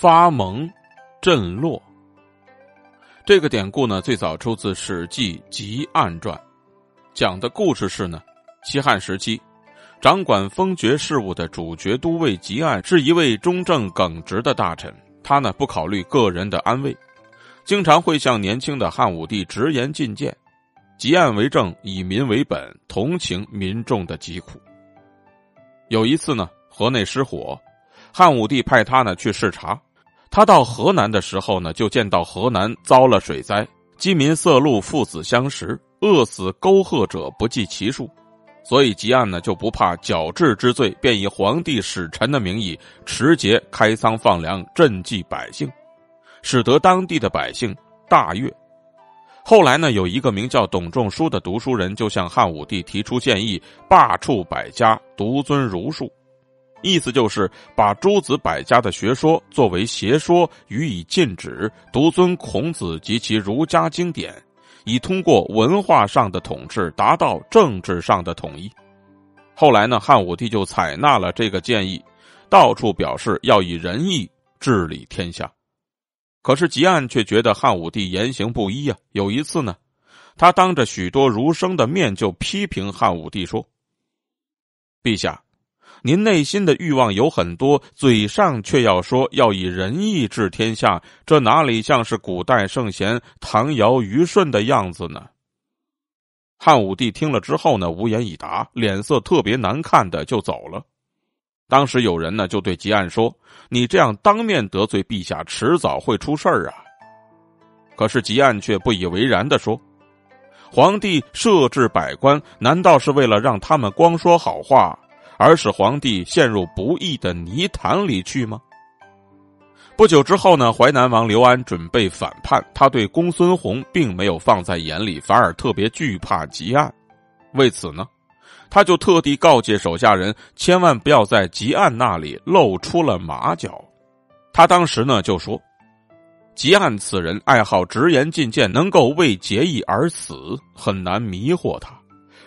发蒙震落。这个典故呢，最早出自《史记·吉案传》，讲的故事是呢，西汉时期，掌管封爵事务的主角都尉吉案是一位忠正耿直的大臣，他呢不考虑个人的安危，经常会向年轻的汉武帝直言进谏。集案为政，以民为本，同情民众的疾苦。有一次呢，河内失火，汉武帝派他呢去视察。他到河南的时候呢，就见到河南遭了水灾，饥民色禄，父子相食，饿死沟壑者不计其数。所以吉案呢就不怕矫治之罪，便以皇帝使臣的名义持节开仓放粮，赈济百姓，使得当地的百姓大悦。后来呢，有一个名叫董仲舒的读书人，就向汉武帝提出建议，罢黜百家，独尊儒术。意思就是把诸子百家的学说作为邪说予以禁止，独尊孔子及其儒家经典，以通过文化上的统治达到政治上的统一。后来呢，汉武帝就采纳了这个建议，到处表示要以仁义治理天下。可是吉安却觉得汉武帝言行不一呀。有一次呢，他当着许多儒生的面就批评汉武帝说：“陛下，您内心的欲望有很多，嘴上却要说要以仁义治天下，这哪里像是古代圣贤唐尧虞舜的样子呢？”汉武帝听了之后呢，无言以答，脸色特别难看的就走了。当时有人呢就对吉安说：“你这样当面得罪陛下，迟早会出事儿啊。”可是吉安却不以为然的说：“皇帝设置百官，难道是为了让他们光说好话，而使皇帝陷入不义的泥潭里去吗？”不久之后呢，淮南王刘安准备反叛，他对公孙弘并没有放在眼里，反而特别惧怕吉安。为此呢。他就特地告诫手下人，千万不要在吉案那里露出了马脚。他当时呢就说：“吉案此人爱好直言进谏，能够为结义而死，很难迷惑他。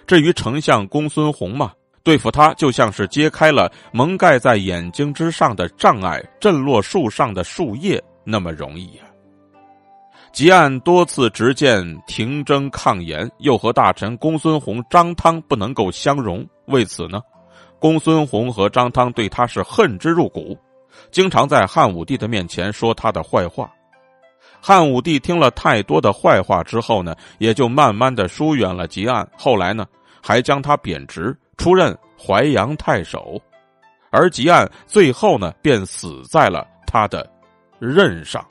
至于丞相公孙弘嘛，对付他就像是揭开了蒙盖在眼睛之上的障碍，震落树上的树叶那么容易呀。”吉案多次直谏停征抗言，又和大臣公孙弘、张汤不能够相容。为此呢，公孙弘和张汤对他是恨之入骨，经常在汉武帝的面前说他的坏话。汉武帝听了太多的坏话之后呢，也就慢慢的疏远了吉案。后来呢，还将他贬职，出任淮阳太守，而吉案最后呢，便死在了他的任上。